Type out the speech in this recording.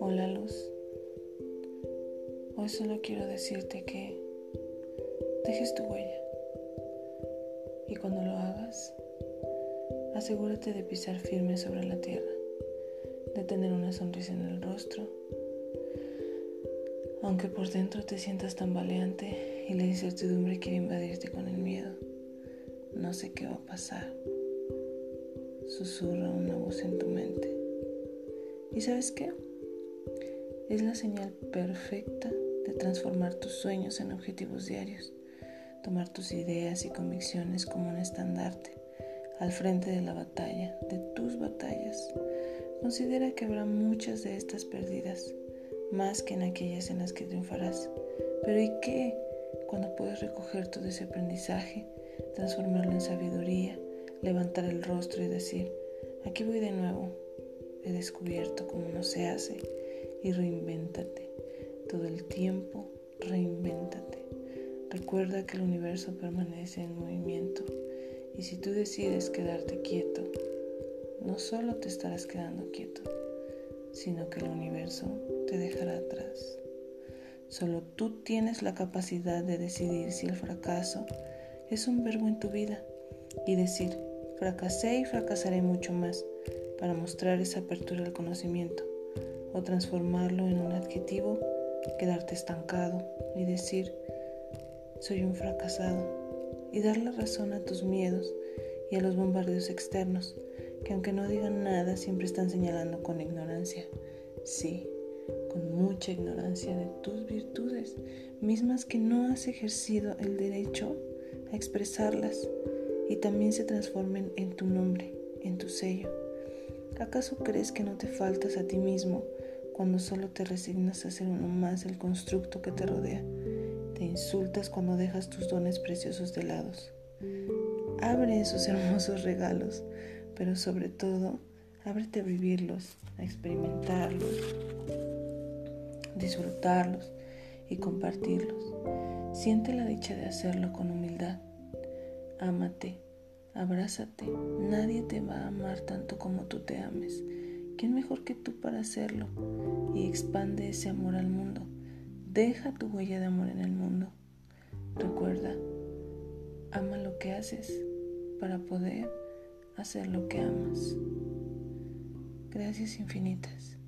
Hola Luz, hoy solo quiero decirte que dejes tu huella y cuando lo hagas, asegúrate de pisar firme sobre la tierra, de tener una sonrisa en el rostro, aunque por dentro te sientas tambaleante y la incertidumbre quiere invadirte con. No sé qué va a pasar. Susurra una voz en tu mente. ¿Y sabes qué? Es la señal perfecta de transformar tus sueños en objetivos diarios, tomar tus ideas y convicciones como un estandarte al frente de la batalla, de tus batallas. Considera que habrá muchas de estas perdidas, más que en aquellas en las que triunfarás. Pero ¿y qué cuando puedes recoger todo ese aprendizaje? Transformarlo en sabiduría, levantar el rostro y decir, aquí voy de nuevo, he descubierto cómo no se hace y reinvéntate. Todo el tiempo, reinvéntate. Recuerda que el universo permanece en movimiento y si tú decides quedarte quieto, no solo te estarás quedando quieto, sino que el universo te dejará atrás. Solo tú tienes la capacidad de decidir si el fracaso es un verbo en tu vida y decir, fracasé y fracasaré mucho más para mostrar esa apertura al conocimiento o transformarlo en un adjetivo, quedarte estancado y decir, soy un fracasado y dar la razón a tus miedos y a los bombardeos externos que aunque no digan nada siempre están señalando con ignorancia. Sí, con mucha ignorancia de tus virtudes, mismas que no has ejercido el derecho a expresarlas y también se transformen en tu nombre, en tu sello. ¿Acaso crees que no te faltas a ti mismo cuando solo te resignas a ser uno más del constructo que te rodea? Te insultas cuando dejas tus dones preciosos de lado. Abre esos hermosos regalos, pero sobre todo, ábrete a vivirlos, a experimentarlos, disfrutarlos y compartirlos. Siente la dicha de hacerlo con humildad. Ámate, abrázate. Nadie te va a amar tanto como tú te ames. ¿Quién mejor que tú para hacerlo? Y expande ese amor al mundo. Deja tu huella de amor en el mundo. Recuerda, ama lo que haces para poder hacer lo que amas. Gracias infinitas.